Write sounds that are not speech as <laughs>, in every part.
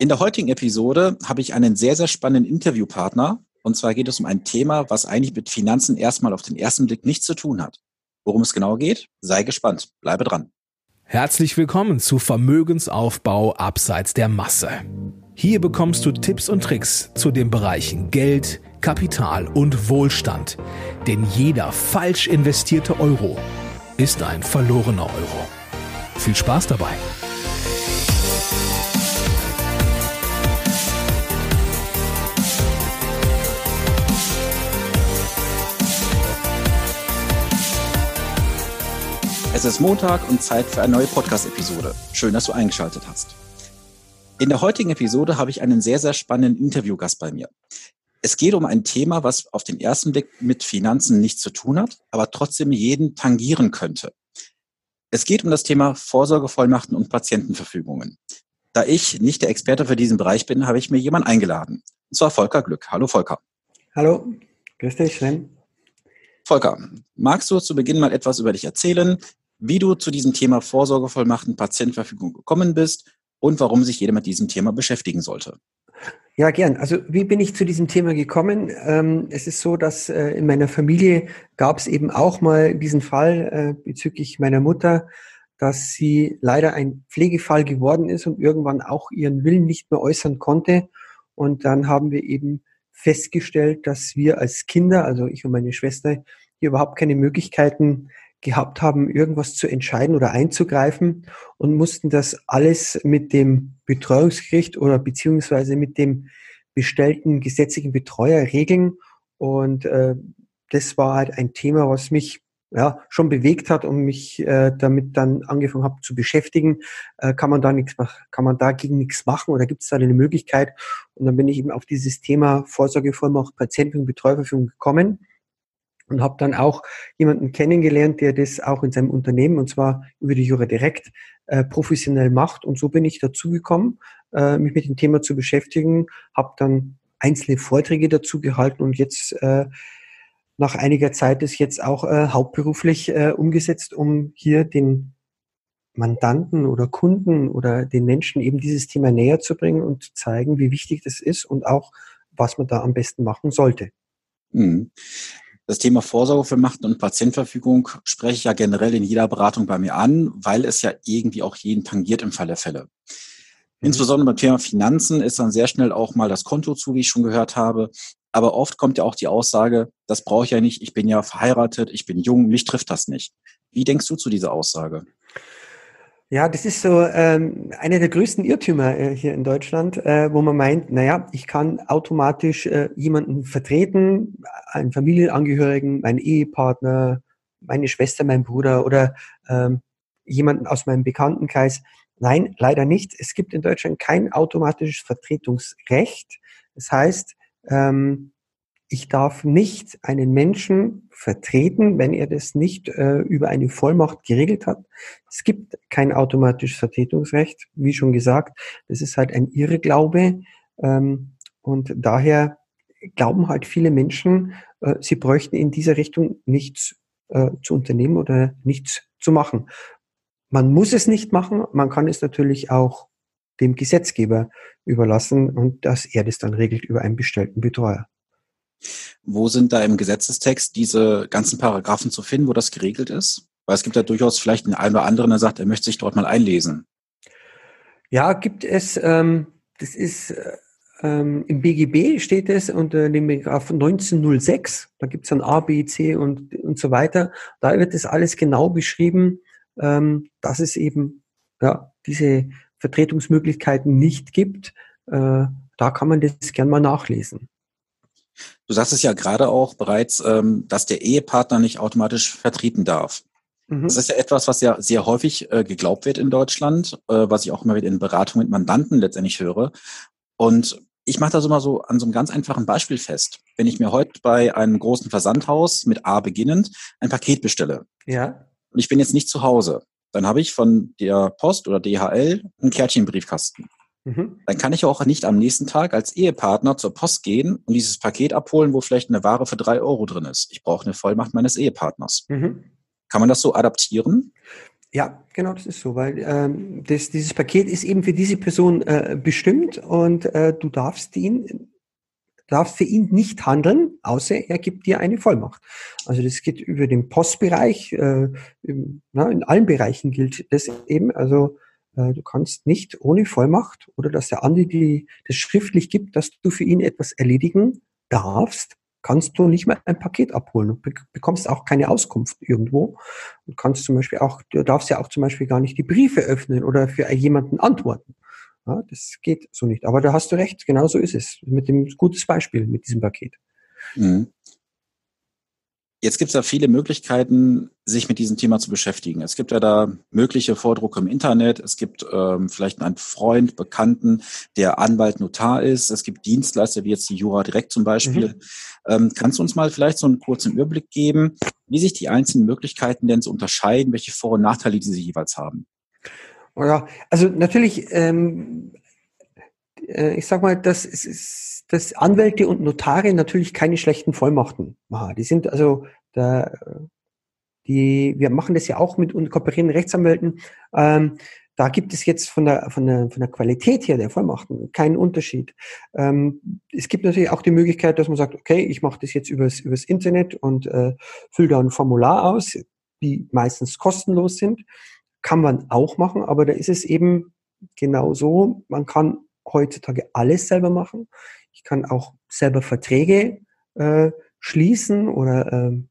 In der heutigen Episode habe ich einen sehr, sehr spannenden Interviewpartner. Und zwar geht es um ein Thema, was eigentlich mit Finanzen erstmal auf den ersten Blick nichts zu tun hat. Worum es genau geht, sei gespannt. Bleibe dran. Herzlich willkommen zu Vermögensaufbau abseits der Masse. Hier bekommst du Tipps und Tricks zu den Bereichen Geld, Kapital und Wohlstand. Denn jeder falsch investierte Euro ist ein verlorener Euro. Viel Spaß dabei! Es ist Montag und Zeit für eine neue Podcast-Episode. Schön, dass du eingeschaltet hast. In der heutigen Episode habe ich einen sehr, sehr spannenden Interviewgast bei mir. Es geht um ein Thema, was auf den ersten Blick mit Finanzen nichts zu tun hat, aber trotzdem jeden tangieren könnte. Es geht um das Thema Vorsorgevollmachten und Patientenverfügungen. Da ich nicht der Experte für diesen Bereich bin, habe ich mir jemanden eingeladen. Und zwar Volker Glück. Hallo Volker. Hallo, grüß dich, Sven. Volker, magst du zu Beginn mal etwas über dich erzählen, wie du zu diesem Thema Vorsorgevollmachten, Patientenverfügung gekommen bist und warum sich jeder mit diesem Thema beschäftigen sollte. Ja, gern. Also wie bin ich zu diesem Thema gekommen? Ähm, es ist so, dass äh, in meiner Familie gab es eben auch mal diesen Fall äh, bezüglich meiner Mutter, dass sie leider ein Pflegefall geworden ist und irgendwann auch ihren Willen nicht mehr äußern konnte. Und dann haben wir eben festgestellt, dass wir als Kinder, also ich und meine Schwester, hier überhaupt keine Möglichkeiten gehabt haben, irgendwas zu entscheiden oder einzugreifen und mussten das alles mit dem Betreuungsgericht oder beziehungsweise mit dem bestellten gesetzlichen Betreuer regeln. Und äh, das war halt ein Thema, was mich ja, schon bewegt hat und mich äh, damit dann angefangen habe zu beschäftigen, äh, kann man da nichts machen, kann man dagegen nichts machen oder gibt es da eine Möglichkeit? Und dann bin ich eben auf dieses Thema Vorsorgevollmacht Patienten- und Betreuerverfügung gekommen und habe dann auch jemanden kennengelernt, der das auch in seinem Unternehmen und zwar über die Jura direkt äh, professionell macht. Und so bin ich dazu gekommen, äh, mich mit dem Thema zu beschäftigen, habe dann einzelne Vorträge dazu gehalten und jetzt äh, nach einiger Zeit ist jetzt auch äh, hauptberuflich äh, umgesetzt, um hier den Mandanten oder Kunden oder den Menschen eben dieses Thema näher zu bringen und zu zeigen, wie wichtig das ist und auch, was man da am besten machen sollte. Mhm. Das Thema Vorsorgevollmachten und Patientenverfügung spreche ich ja generell in jeder Beratung bei mir an, weil es ja irgendwie auch jeden tangiert im Fall der Fälle. Mhm. Insbesondere beim Thema Finanzen ist dann sehr schnell auch mal das Konto zu, wie ich schon gehört habe. Aber oft kommt ja auch die Aussage, das brauche ich ja nicht, ich bin ja verheiratet, ich bin jung, mich trifft das nicht. Wie denkst du zu dieser Aussage? Ja, das ist so ähm, einer der größten Irrtümer äh, hier in Deutschland, äh, wo man meint, naja, ich kann automatisch äh, jemanden vertreten, einen Familienangehörigen, meinen Ehepartner, meine Schwester, mein Bruder oder ähm, jemanden aus meinem Bekanntenkreis. Nein, leider nicht. Es gibt in Deutschland kein automatisches Vertretungsrecht. Das heißt, ähm, ich darf nicht einen Menschen vertreten, wenn er das nicht äh, über eine Vollmacht geregelt hat. Es gibt kein automatisches Vertretungsrecht, wie schon gesagt. Das ist halt ein Irrglaube. Ähm, und daher glauben halt viele Menschen, äh, sie bräuchten in dieser Richtung nichts äh, zu unternehmen oder nichts zu machen. Man muss es nicht machen. Man kann es natürlich auch dem Gesetzgeber überlassen und dass er das dann regelt über einen bestellten Betreuer. Wo sind da im Gesetzestext diese ganzen Paragraphen zu finden, wo das geregelt ist? Weil es gibt ja durchaus vielleicht einen einen oder anderen, der sagt, er möchte sich dort mal einlesen. Ja, gibt es. Ähm, das ist ähm, im BGB steht es unter dem Paragraph 1906. Da gibt es dann A, B, C und, und so weiter. Da wird das alles genau beschrieben, ähm, dass es eben ja, diese Vertretungsmöglichkeiten nicht gibt. Äh, da kann man das gern mal nachlesen. Du sagst es ja gerade auch bereits, ähm, dass der Ehepartner nicht automatisch vertreten darf. Mhm. Das ist ja etwas, was ja sehr häufig äh, geglaubt wird in Deutschland, äh, was ich auch immer wieder in Beratungen mit Mandanten letztendlich höre. Und ich mache das immer so an so einem ganz einfachen Beispiel fest. Wenn ich mir heute bei einem großen Versandhaus mit A beginnend ein Paket bestelle ja. und ich bin jetzt nicht zu Hause, dann habe ich von der Post oder DHL einen Kärtchenbriefkasten. Mhm. Dann kann ich auch nicht am nächsten Tag als Ehepartner zur Post gehen und dieses Paket abholen, wo vielleicht eine Ware für drei Euro drin ist. Ich brauche eine Vollmacht meines Ehepartners. Mhm. Kann man das so adaptieren? Ja, genau, das ist so, weil ähm, das, dieses Paket ist eben für diese Person äh, bestimmt und äh, du darfst ihn darfst für ihn nicht handeln, außer er gibt dir eine Vollmacht. Also das geht über den Postbereich, äh, im, na, in allen Bereichen gilt das eben. Also du kannst nicht ohne Vollmacht oder dass der Andi die, das schriftlich gibt, dass du für ihn etwas erledigen darfst, kannst du nicht mehr ein Paket abholen und bekommst auch keine Auskunft irgendwo und kannst zum Beispiel auch, du darfst ja auch zum Beispiel gar nicht die Briefe öffnen oder für jemanden antworten. Ja, das geht so nicht. Aber da hast du recht, genau so ist es. Mit dem gutes Beispiel mit diesem Paket. Mhm. Jetzt gibt es ja viele Möglichkeiten, sich mit diesem Thema zu beschäftigen. Es gibt ja da mögliche Vordrucke im Internet. Es gibt ähm, vielleicht einen Freund, Bekannten, der Anwalt, Notar ist. Es gibt Dienstleister wie jetzt die Jura Direkt zum Beispiel. Mhm. Ähm, kannst du uns mal vielleicht so einen kurzen Überblick geben, wie sich die einzelnen Möglichkeiten denn so unterscheiden, welche Vor- und Nachteile diese jeweils haben? Ja, also natürlich, ähm, äh, ich sag mal, das ist dass Anwälte und Notare natürlich keine schlechten Vollmachten machen. Die sind also da, die, wir machen das ja auch mit und kooperierenden Rechtsanwälten. Ähm, da gibt es jetzt von der, von der, von der Qualität her der Vollmachten keinen Unterschied. Ähm, es gibt natürlich auch die Möglichkeit, dass man sagt, okay, ich mache das jetzt übers, übers Internet und äh, fülle da ein Formular aus, die meistens kostenlos sind. Kann man auch machen, aber da ist es eben genau so, man kann heutzutage alles selber machen. Ich kann auch selber Verträge äh, schließen oder äh,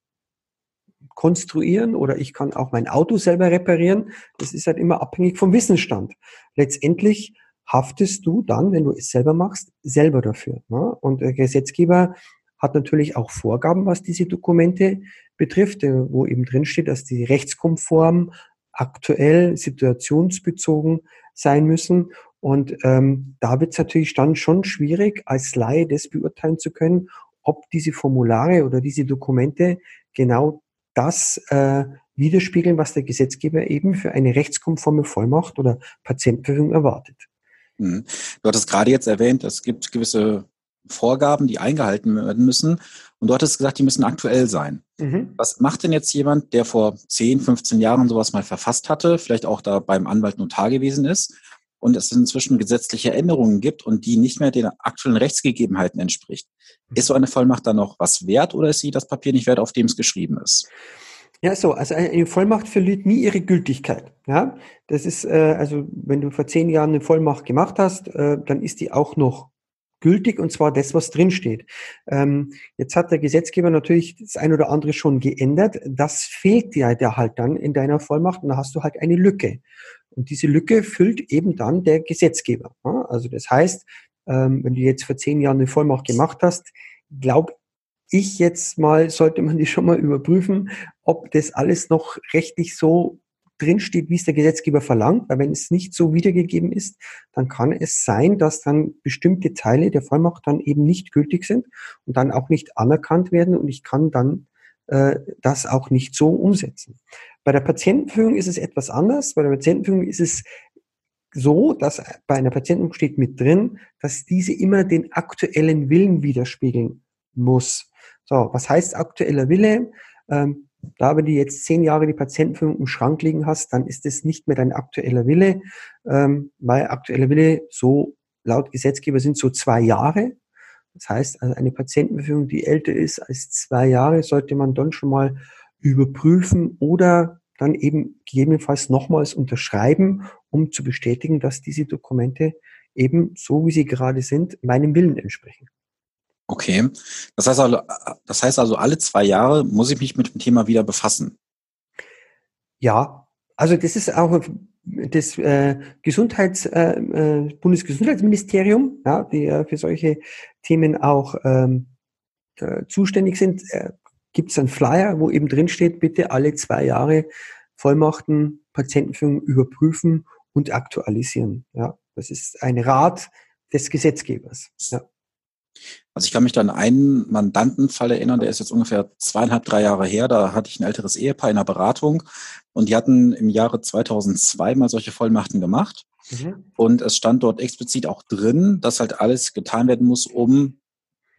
konstruieren oder ich kann auch mein Auto selber reparieren. Das ist halt immer abhängig vom Wissensstand. Letztendlich haftest du dann, wenn du es selber machst, selber dafür. Ne? Und der Gesetzgeber hat natürlich auch Vorgaben, was diese Dokumente betrifft, äh, wo eben drin steht, dass die rechtskonform, aktuell, situationsbezogen sein müssen. Und ähm, da wird es natürlich dann schon schwierig, als Laie das beurteilen zu können, ob diese Formulare oder diese Dokumente genau das äh, widerspiegeln, was der Gesetzgeber eben für eine rechtskonforme Vollmacht oder Patientenführung erwartet. Mhm. Du hattest gerade jetzt erwähnt, es gibt gewisse Vorgaben, die eingehalten werden müssen. Und du hattest gesagt, die müssen aktuell sein. Mhm. Was macht denn jetzt jemand, der vor 10, 15 Jahren sowas mal verfasst hatte, vielleicht auch da beim Anwalt Notar gewesen ist und es inzwischen gesetzliche Änderungen gibt und die nicht mehr den aktuellen Rechtsgegebenheiten entspricht. Ist so eine Vollmacht dann noch was wert oder ist sie das Papier nicht wert, auf dem es geschrieben ist? Ja, so, also eine Vollmacht verliert nie ihre Gültigkeit. Ja, das ist, äh, also wenn du vor zehn Jahren eine Vollmacht gemacht hast, äh, dann ist die auch noch gültig und zwar das, was drinsteht. Ähm, jetzt hat der Gesetzgeber natürlich das ein oder andere schon geändert. Das fehlt dir halt dann in deiner Vollmacht und da hast du halt eine Lücke. Und diese Lücke füllt eben dann der Gesetzgeber. Also das heißt, ähm, wenn du jetzt vor zehn Jahren eine Vollmacht gemacht hast, glaube ich jetzt mal, sollte man die schon mal überprüfen, ob das alles noch rechtlich so drinsteht, wie es der Gesetzgeber verlangt. Weil wenn es nicht so wiedergegeben ist, dann kann es sein, dass dann bestimmte Teile der Vollmacht dann eben nicht gültig sind und dann auch nicht anerkannt werden und ich kann dann äh, das auch nicht so umsetzen. Bei der Patientenführung ist es etwas anders. Bei der Patientenführung ist es so, dass bei einer Patientenführung steht mit drin, dass diese immer den aktuellen Willen widerspiegeln muss. So, was heißt aktueller Wille? Ähm, da, wenn du jetzt zehn Jahre die Patientenführung im Schrank liegen hast, dann ist es nicht mehr dein aktueller Wille, ähm, weil aktueller Wille so laut Gesetzgeber sind so zwei Jahre. Das heißt, also eine Patientenführung, die älter ist als zwei Jahre, sollte man dann schon mal überprüfen oder dann eben gegebenenfalls nochmals unterschreiben, um zu bestätigen, dass diese Dokumente eben so, wie sie gerade sind, meinem Willen entsprechen. Okay. Das heißt also, das heißt also, alle zwei Jahre muss ich mich mit dem Thema wieder befassen. Ja, also das ist auch das äh, Gesundheits, äh, äh, Bundesgesundheitsministerium, ja, die äh, für solche Themen auch ähm, äh, zuständig sind, äh, gibt es einen Flyer, wo eben drin steht, bitte alle zwei Jahre Vollmachten, Patientenführung überprüfen und aktualisieren. Ja, das ist ein Rat des Gesetzgebers. Ja. Also ich kann mich dann einen Mandantenfall erinnern, der ist jetzt ungefähr zweieinhalb, drei Jahre her. Da hatte ich ein älteres Ehepaar in der Beratung und die hatten im Jahre 2002 mal solche Vollmachten gemacht. Mhm. Und es stand dort explizit auch drin, dass halt alles getan werden muss, um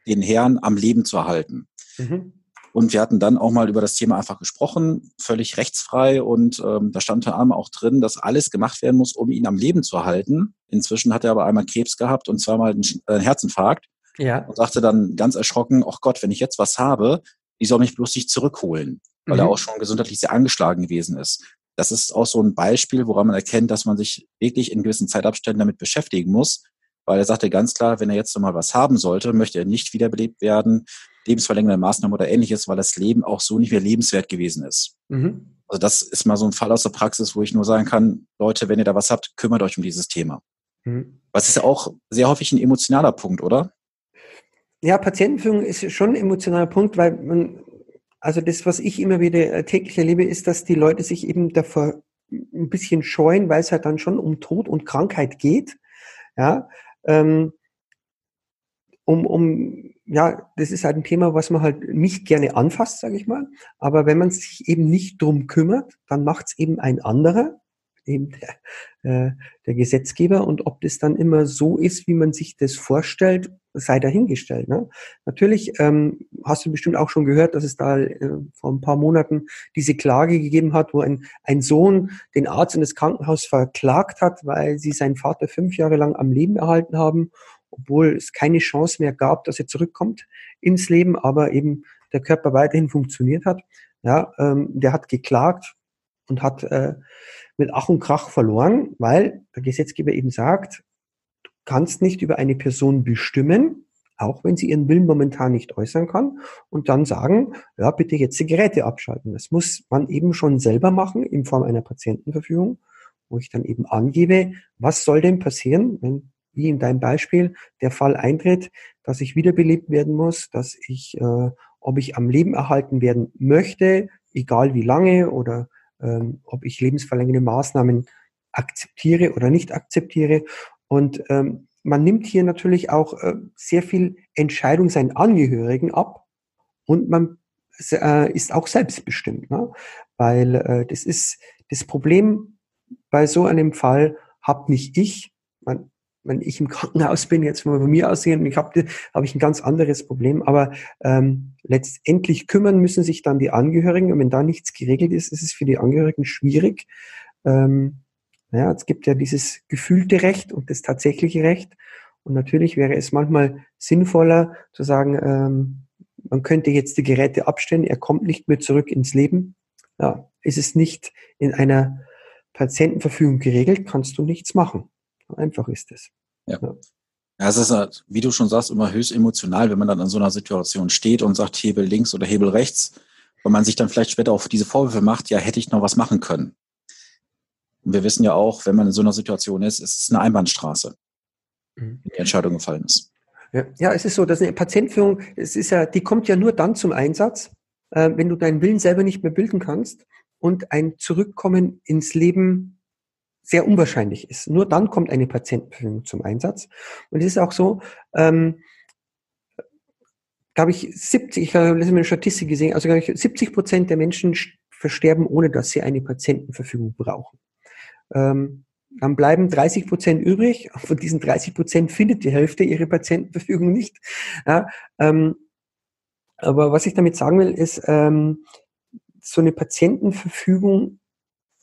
den Herrn am Leben zu erhalten. Mhm. Und wir hatten dann auch mal über das Thema einfach gesprochen, völlig rechtsfrei. Und ähm, da stand unter anderem auch drin, dass alles gemacht werden muss, um ihn am Leben zu halten. Inzwischen hat er aber einmal Krebs gehabt und zweimal einen äh, Herzinfarkt. Ja. Und sagte dann ganz erschrocken, ach Gott, wenn ich jetzt was habe, die soll mich bloß nicht zurückholen, weil mhm. er auch schon gesundheitlich sehr angeschlagen gewesen ist. Das ist auch so ein Beispiel, woran man erkennt, dass man sich wirklich in gewissen Zeitabständen damit beschäftigen muss, weil er sagte ganz klar, wenn er jetzt nochmal was haben sollte, möchte er nicht wiederbelebt werden, lebensverlängernde Maßnahmen oder ähnliches, weil das Leben auch so nicht mehr lebenswert gewesen ist. Mhm. Also das ist mal so ein Fall aus der Praxis, wo ich nur sagen kann, Leute, wenn ihr da was habt, kümmert euch um dieses Thema. Mhm. Was ist ja auch sehr häufig ein emotionaler Punkt, oder? Ja, Patientenführung ist schon ein emotionaler Punkt, weil man, also das, was ich immer wieder äh, täglich erlebe, ist, dass die Leute sich eben davor ein bisschen scheuen, weil es halt dann schon um Tod und Krankheit geht. Ja, ähm, um, um, ja, das ist halt ein Thema, was man halt nicht gerne anfasst, sage ich mal. Aber wenn man sich eben nicht drum kümmert, dann macht es eben ein anderer, eben der, äh, der Gesetzgeber. Und ob das dann immer so ist, wie man sich das vorstellt, sei dahingestellt. Ne? Natürlich ähm, hast du bestimmt auch schon gehört, dass es da äh, vor ein paar Monaten diese Klage gegeben hat, wo ein, ein Sohn den Arzt und das Krankenhaus verklagt hat, weil sie seinen Vater fünf Jahre lang am Leben erhalten haben, obwohl es keine Chance mehr gab, dass er zurückkommt ins Leben, aber eben der Körper weiterhin funktioniert hat. Ja, ähm, der hat geklagt und hat äh, mit Ach und Krach verloren, weil der Gesetzgeber eben sagt, kannst nicht über eine Person bestimmen, auch wenn sie ihren Willen momentan nicht äußern kann, und dann sagen, ja, bitte jetzt die Geräte abschalten. Das muss man eben schon selber machen in Form einer Patientenverfügung, wo ich dann eben angebe, was soll denn passieren, wenn, wie in deinem Beispiel, der Fall eintritt, dass ich wiederbelebt werden muss, dass ich, äh, ob ich am Leben erhalten werden möchte, egal wie lange, oder ähm, ob ich lebensverlängernde Maßnahmen akzeptiere oder nicht akzeptiere. Und ähm, man nimmt hier natürlich auch äh, sehr viel Entscheidung seinen Angehörigen ab und man äh, ist auch selbstbestimmt, ne? weil äh, das ist das Problem bei so einem Fall habe nicht ich, wenn ich im Krankenhaus bin, jetzt mal bei mir aussehen, ich habe hab ich ein ganz anderes Problem, aber ähm, letztendlich kümmern müssen sich dann die Angehörigen und wenn da nichts geregelt ist, ist es für die Angehörigen schwierig. Ähm, ja, es gibt ja dieses gefühlte Recht und das tatsächliche Recht. Und natürlich wäre es manchmal sinnvoller zu sagen, ähm, man könnte jetzt die Geräte abstellen, er kommt nicht mehr zurück ins Leben. Ja, ist es nicht in einer Patientenverfügung geregelt, kannst du nichts machen. Einfach ist es. Ja. ja. Ja, es ist, halt, wie du schon sagst, immer höchst emotional, wenn man dann in so einer Situation steht und sagt Hebel links oder Hebel rechts, weil man sich dann vielleicht später auf diese Vorwürfe macht, ja, hätte ich noch was machen können. Und wir wissen ja auch, wenn man in so einer Situation ist, ist es eine Einbahnstraße, mhm. die Entscheidung gefallen ist. Ja, ja, es ist so, dass eine Patientführung, es ist ja, die kommt ja nur dann zum Einsatz, äh, wenn du deinen Willen selber nicht mehr bilden kannst und ein Zurückkommen ins Leben sehr unwahrscheinlich ist. Nur dann kommt eine Patientenführung zum Einsatz. Und es ist auch so, ähm, glaube ich, 70, ich habe eine Statistik gesehen, also glaube ich, 70 Prozent der Menschen versterben, ohne dass sie eine Patientenverfügung brauchen. Ähm, dann bleiben 30 Prozent übrig. <laughs> Von diesen 30 Prozent findet die Hälfte ihre Patientenverfügung nicht. Ja, ähm, aber was ich damit sagen will, ist, ähm, so eine Patientenverfügung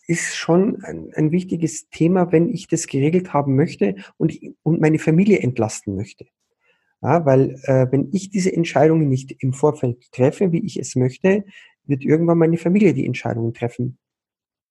ist schon ein, ein, wichtiges Thema, wenn ich das geregelt haben möchte und, und meine Familie entlasten möchte. Ja, weil äh, wenn ich diese Entscheidungen nicht im Vorfeld treffe, wie ich es möchte, wird irgendwann meine Familie die Entscheidungen treffen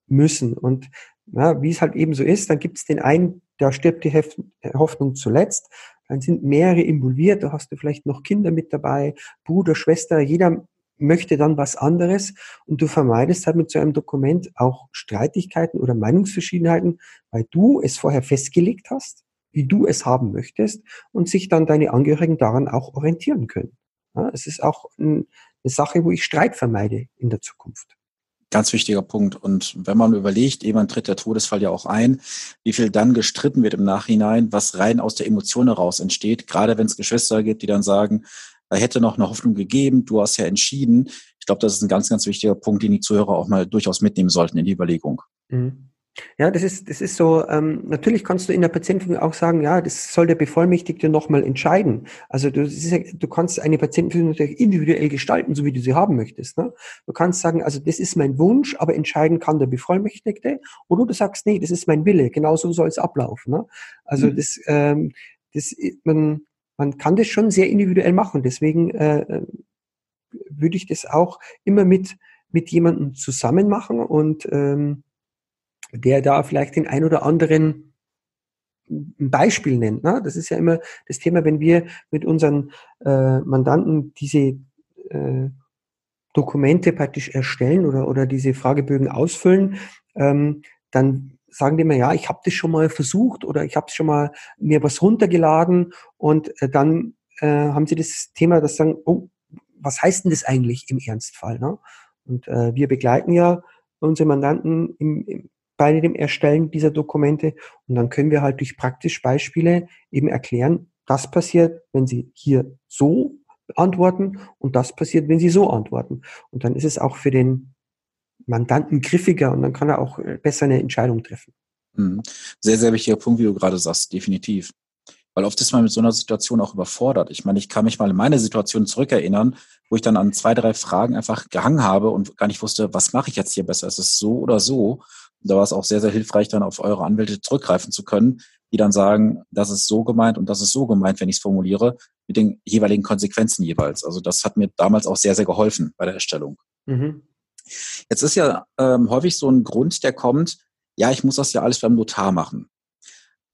müssen. Und ja, wie es halt eben so ist, dann gibt es den einen, da stirbt die Hef Hoffnung zuletzt, dann sind mehrere involviert, da hast du vielleicht noch Kinder mit dabei, Bruder, Schwester, jeder möchte dann was anderes und du vermeidest halt mit so einem Dokument auch Streitigkeiten oder Meinungsverschiedenheiten, weil du es vorher festgelegt hast, wie du es haben möchtest und sich dann deine Angehörigen daran auch orientieren können. Ja, es ist auch ein, eine Sache, wo ich Streit vermeide in der Zukunft. Ganz wichtiger Punkt. Und wenn man überlegt, jemand tritt der Todesfall ja auch ein, wie viel dann gestritten wird im Nachhinein, was rein aus der Emotion heraus entsteht, gerade wenn es Geschwister gibt, die dann sagen, da hätte noch eine Hoffnung gegeben, du hast ja entschieden. Ich glaube, das ist ein ganz, ganz wichtiger Punkt, den die Zuhörer auch mal durchaus mitnehmen sollten in die Überlegung. Mhm. Ja, das ist, das ist so, ähm, natürlich kannst du in der Patientenführung auch sagen, ja, das soll der Bevollmächtigte nochmal entscheiden. Also du, ja, du kannst eine Patientenführung natürlich individuell gestalten, so wie du sie haben möchtest. Ne? Du kannst sagen, also das ist mein Wunsch, aber entscheiden kann der Bevollmächtigte. Oder du sagst, nee, das ist mein Wille, genau so soll es ablaufen. Ne? Also mhm. das, ähm, das, man, man kann das schon sehr individuell machen. Deswegen äh, äh würde ich das auch immer mit, mit jemandem zusammen machen und ähm, der da vielleicht den ein oder anderen ein Beispiel nennt. Ne? Das ist ja immer das Thema, wenn wir mit unseren äh, Mandanten diese äh, Dokumente praktisch erstellen oder, oder diese Fragebögen ausfüllen, ähm, dann sagen die immer, ja, ich habe das schon mal versucht oder ich habe schon mal mir was runtergeladen und äh, dann äh, haben sie das Thema, das sagen, oh, was heißt denn das eigentlich im Ernstfall? Ne? Und äh, wir begleiten ja unsere Mandanten im, im, bei dem Erstellen dieser Dokumente. Und dann können wir halt durch praktische Beispiele eben erklären, das passiert, wenn Sie hier so antworten und das passiert, wenn Sie so antworten. Und dann ist es auch für den Mandanten griffiger und dann kann er auch äh, besser eine Entscheidung treffen. Mhm. Sehr, sehr wichtiger Punkt, wie du gerade sagst, definitiv. Weil oft ist man mit so einer Situation auch überfordert. Ich meine, ich kann mich mal in meine Situation zurückerinnern, wo ich dann an zwei, drei Fragen einfach gehangen habe und gar nicht wusste, was mache ich jetzt hier besser? Ist es so oder so? da war es auch sehr, sehr hilfreich, dann auf eure Anwälte zurückgreifen zu können, die dann sagen, das ist so gemeint und das ist so gemeint, wenn ich es formuliere, mit den jeweiligen Konsequenzen jeweils. Also das hat mir damals auch sehr, sehr geholfen bei der Erstellung. Mhm. Jetzt ist ja ähm, häufig so ein Grund, der kommt, ja, ich muss das ja alles beim Notar machen.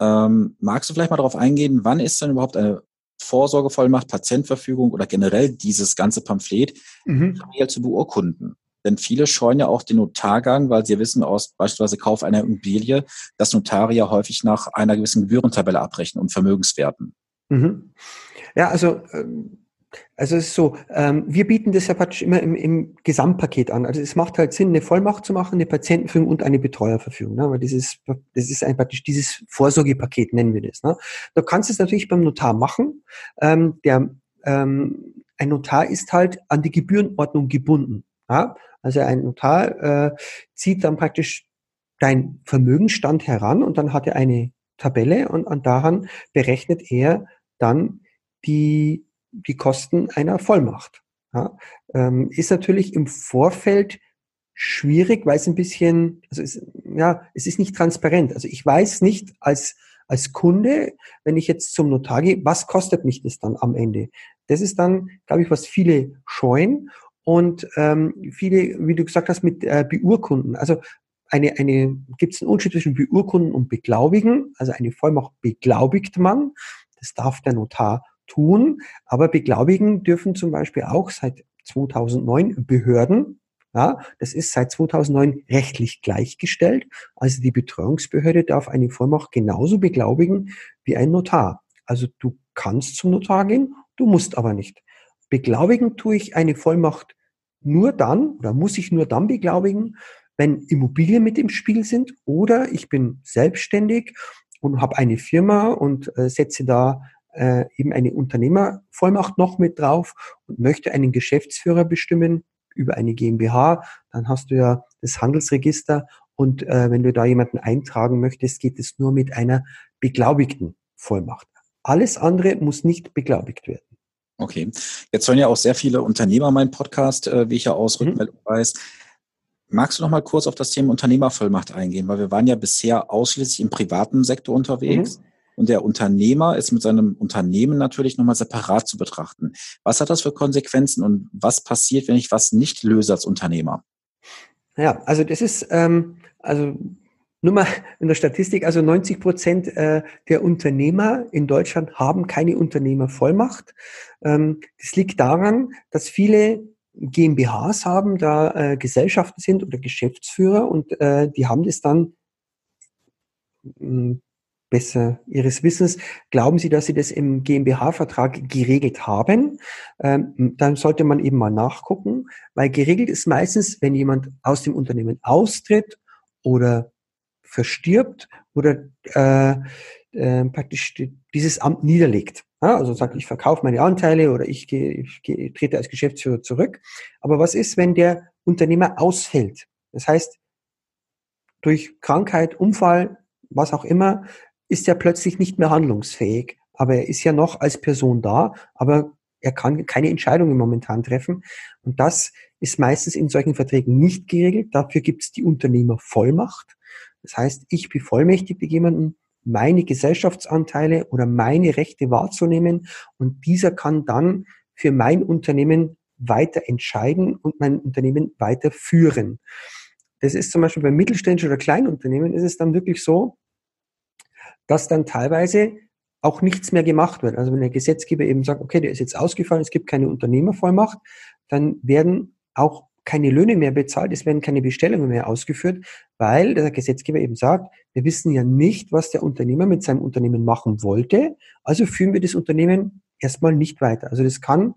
Ähm, magst du vielleicht mal darauf eingehen, wann ist denn überhaupt eine Vorsorgevollmacht, Patientverfügung oder generell dieses ganze Pamphlet mhm. zu beurkunden? Denn viele scheuen ja auch den Notargang, weil sie wissen aus beispielsweise Kauf einer Immobilie, dass Notare ja häufig nach einer gewissen Gebührentabelle abrechnen und Vermögenswerten. Mhm. Ja, also ähm, also es ist so, ähm, wir bieten das ja praktisch immer im, im Gesamtpaket an. Also es macht halt Sinn, eine Vollmacht zu machen, eine Patientenführung und eine Betreuerverfügung. Ne? Weil das ist, das ist ein, praktisch dieses Vorsorgepaket, nennen wir das. Ne? Du kannst es natürlich beim Notar machen. Ähm, der, ähm, ein Notar ist halt an die Gebührenordnung gebunden. Ja? Also ein Notar äh, zieht dann praktisch dein Vermögensstand heran und dann hat er eine Tabelle und an daran berechnet er dann die, die Kosten einer Vollmacht. Ja, ähm, ist natürlich im Vorfeld schwierig, weil es ein bisschen, also es, ja, es ist nicht transparent. Also ich weiß nicht als, als Kunde, wenn ich jetzt zum Notar gehe, was kostet mich das dann am Ende? Das ist dann, glaube ich, was viele scheuen und ähm, viele, wie du gesagt hast, mit äh, Beurkunden. Also eine, eine, gibt es einen Unterschied zwischen Beurkunden und Beglaubigen. Also eine Vollmacht beglaubigt man. Das darf der Notar tun. Aber beglaubigen dürfen zum Beispiel auch seit 2009 Behörden. Ja, das ist seit 2009 rechtlich gleichgestellt. Also die Betreuungsbehörde darf eine Vollmacht genauso beglaubigen wie ein Notar. Also du kannst zum Notar gehen, du musst aber nicht. Beglaubigen tue ich eine Vollmacht nur dann oder muss ich nur dann beglaubigen, wenn Immobilien mit im Spiel sind oder ich bin selbstständig und habe eine Firma und äh, setze da äh, eben eine Unternehmervollmacht noch mit drauf und möchte einen Geschäftsführer bestimmen über eine GmbH, dann hast du ja das Handelsregister und äh, wenn du da jemanden eintragen möchtest, geht es nur mit einer beglaubigten Vollmacht. Alles andere muss nicht beglaubigt werden. Okay. Jetzt hören ja auch sehr viele Unternehmer meinen Podcast, äh, wie ich ja aus mhm. Rückmeldung mhm. weiß. Magst du noch mal kurz auf das Thema Unternehmervollmacht eingehen? Weil wir waren ja bisher ausschließlich im privaten Sektor unterwegs. Mhm. Und der Unternehmer ist mit seinem Unternehmen natürlich nochmal separat zu betrachten. Was hat das für Konsequenzen und was passiert, wenn ich was nicht löse als Unternehmer? Ja, also das ist, ähm, also nur mal in der Statistik, also 90 Prozent äh, der Unternehmer in Deutschland haben keine Unternehmervollmacht. Ähm, das liegt daran, dass viele GmbHs haben, da äh, Gesellschaften sind oder Geschäftsführer und äh, die haben das dann hm, besser ihres Wissens, glauben Sie, dass Sie das im GmbH-Vertrag geregelt haben? Ähm, dann sollte man eben mal nachgucken, weil geregelt ist meistens, wenn jemand aus dem Unternehmen austritt oder verstirbt oder äh, äh, praktisch dieses Amt niederlegt. Ja, also sagt, ich verkaufe meine Anteile oder ich, gehe, ich gehe, trete als Geschäftsführer zurück. Aber was ist, wenn der Unternehmer ausfällt? Das heißt, durch Krankheit, Unfall, was auch immer, ist er plötzlich nicht mehr handlungsfähig. Aber er ist ja noch als Person da, aber er kann keine Entscheidungen momentan treffen. Und das ist meistens in solchen Verträgen nicht geregelt. Dafür gibt es die Unternehmervollmacht. Das heißt, ich bevollmächtige jemanden, meine Gesellschaftsanteile oder meine Rechte wahrzunehmen und dieser kann dann für mein Unternehmen weiter entscheiden und mein Unternehmen weiter führen. Das ist zum Beispiel bei mittelständischen oder Kleinunternehmen ist es dann wirklich so, dass dann teilweise auch nichts mehr gemacht wird. Also wenn der Gesetzgeber eben sagt, okay, der ist jetzt ausgefallen, es gibt keine Unternehmervollmacht, dann werden auch keine Löhne mehr bezahlt, es werden keine Bestellungen mehr ausgeführt, weil der Gesetzgeber eben sagt, wir wissen ja nicht, was der Unternehmer mit seinem Unternehmen machen wollte, also führen wir das Unternehmen erstmal nicht weiter. Also das kann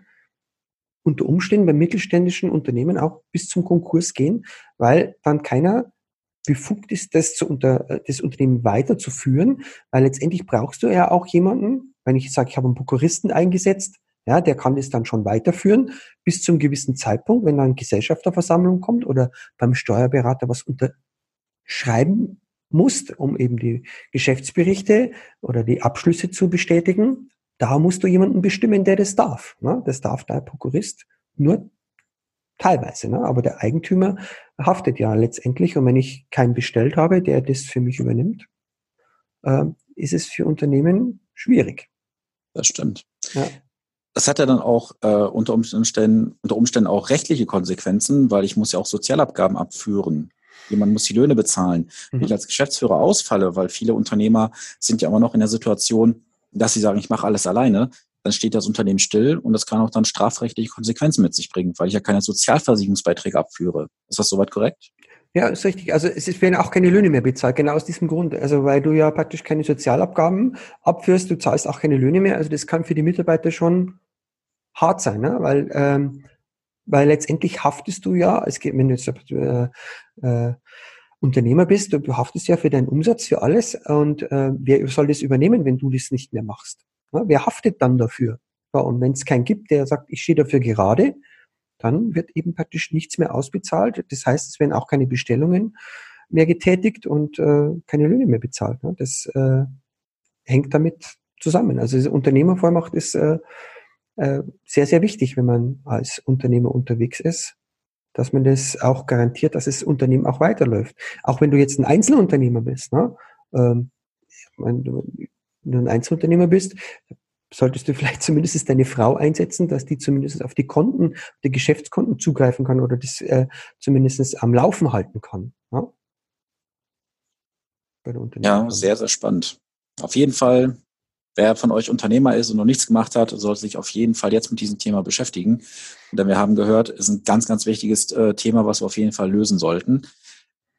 unter Umständen bei mittelständischen Unternehmen auch bis zum Konkurs gehen, weil dann keiner befugt ist, das, zu unter, das Unternehmen weiterzuführen, weil letztendlich brauchst du ja auch jemanden, wenn ich sage, ich habe einen Prokuristen eingesetzt, ja, der kann das dann schon weiterführen bis zum gewissen Zeitpunkt, wenn dann Gesellschafterversammlung kommt oder beim Steuerberater was unterschreiben muss, um eben die Geschäftsberichte oder die Abschlüsse zu bestätigen. Da musst du jemanden bestimmen, der das darf. Ne? Das darf der Prokurist nur teilweise. Ne? Aber der Eigentümer haftet ja letztendlich. Und wenn ich keinen bestellt habe, der das für mich übernimmt, äh, ist es für Unternehmen schwierig. Das stimmt. Ja. Das hat ja dann auch äh, unter, Umständen, unter Umständen auch rechtliche Konsequenzen, weil ich muss ja auch Sozialabgaben abführen. Jemand muss die Löhne bezahlen. Mhm. Wenn ich als Geschäftsführer ausfalle, weil viele Unternehmer sind ja immer noch in der Situation, dass sie sagen, ich mache alles alleine, dann steht das Unternehmen still und das kann auch dann strafrechtliche Konsequenzen mit sich bringen, weil ich ja keine Sozialversicherungsbeiträge abführe. Ist das soweit korrekt? Ja, ist richtig. Also es werden auch keine Löhne mehr bezahlt, genau aus diesem Grund. Also weil du ja praktisch keine Sozialabgaben abführst, du zahlst auch keine Löhne mehr. Also das kann für die Mitarbeiter schon hart sein, ne? weil ähm, weil letztendlich haftest du ja, es geht, wenn du jetzt äh, äh, Unternehmer bist, du haftest ja für deinen Umsatz, für alles. Und äh, wer soll das übernehmen, wenn du das nicht mehr machst? Ja, wer haftet dann dafür? Ja, und wenn es keinen gibt, der sagt, ich stehe dafür gerade, dann wird eben praktisch nichts mehr ausbezahlt. Das heißt, es werden auch keine Bestellungen mehr getätigt und äh, keine Löhne mehr bezahlt. Ne? Das äh, hängt damit zusammen. Also diese Unternehmervollmacht ist äh, äh, sehr, sehr wichtig, wenn man als Unternehmer unterwegs ist dass man das auch garantiert, dass das Unternehmen auch weiterläuft. Auch wenn du jetzt ein Einzelunternehmer bist, ne? ähm, wenn du, wenn du ein Einzelunternehmer bist, solltest du vielleicht <laughs> zumindest deine Frau einsetzen, dass die zumindest auf die Konten, die Geschäftskonten zugreifen kann oder das äh, zumindest am Laufen halten kann. Ja? ja, sehr, sehr spannend. Auf jeden Fall Wer von euch Unternehmer ist und noch nichts gemacht hat, sollte sich auf jeden Fall jetzt mit diesem Thema beschäftigen. Denn wir haben gehört, es ist ein ganz, ganz wichtiges äh, Thema, was wir auf jeden Fall lösen sollten.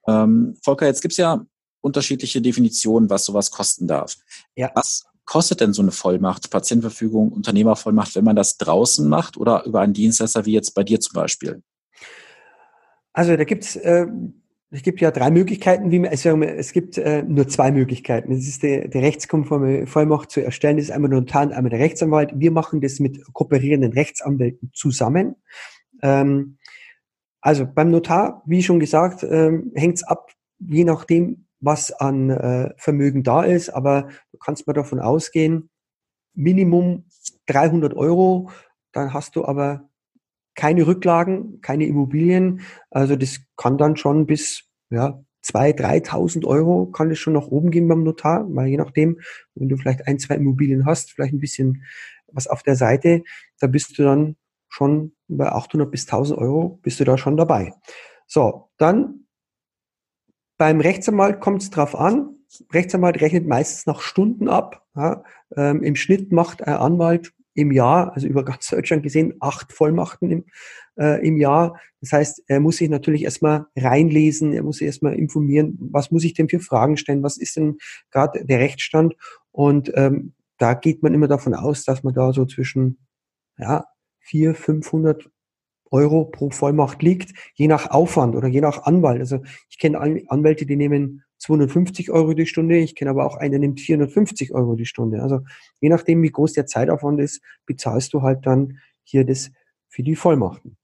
Ähm, Volker, jetzt gibt es ja unterschiedliche Definitionen, was sowas kosten darf. Ja. Was kostet denn so eine Vollmacht, Patientenverfügung, Unternehmervollmacht, wenn man das draußen macht oder über einen Dienstleister wie jetzt bei dir zum Beispiel? Also da gibt's äh, es gibt ja drei Möglichkeiten, wie man, also es gibt äh, nur zwei Möglichkeiten. Das ist die, die rechtskonforme Vollmacht zu erstellen. Das ist einmal der Notar und einmal der Rechtsanwalt. Wir machen das mit kooperierenden Rechtsanwälten zusammen. Ähm, also beim Notar, wie schon gesagt, ähm, hängt es ab, je nachdem, was an äh, Vermögen da ist. Aber du kannst mal davon ausgehen, Minimum 300 Euro. Dann hast du aber keine Rücklagen, keine Immobilien. Also das kann dann schon bis ja, 2.000, 3.000 Euro kann es schon nach oben gehen beim Notar, weil je nachdem, wenn du vielleicht ein, zwei Immobilien hast, vielleicht ein bisschen was auf der Seite, da bist du dann schon bei 800 bis 1.000 Euro, bist du da schon dabei. So, dann beim Rechtsanwalt kommt es drauf an. Rechtsanwalt rechnet meistens nach Stunden ab. Ja, ähm, Im Schnitt macht ein Anwalt im Jahr, also über ganz Deutschland gesehen, acht Vollmachten im, äh, im Jahr. Das heißt, er muss sich natürlich erstmal reinlesen, er muss sich erstmal informieren, was muss ich denn für Fragen stellen, was ist denn gerade der Rechtsstand. Und ähm, da geht man immer davon aus, dass man da so zwischen ja, vier, 500 Euro pro Vollmacht liegt, je nach Aufwand oder je nach Anwalt. Also ich kenne Anwälte, die nehmen 250 Euro die Stunde. Ich kenne aber auch einen, der nimmt 450 Euro die Stunde. Also je nachdem, wie groß der Zeitaufwand ist, bezahlst du halt dann hier das für die Vollmachten.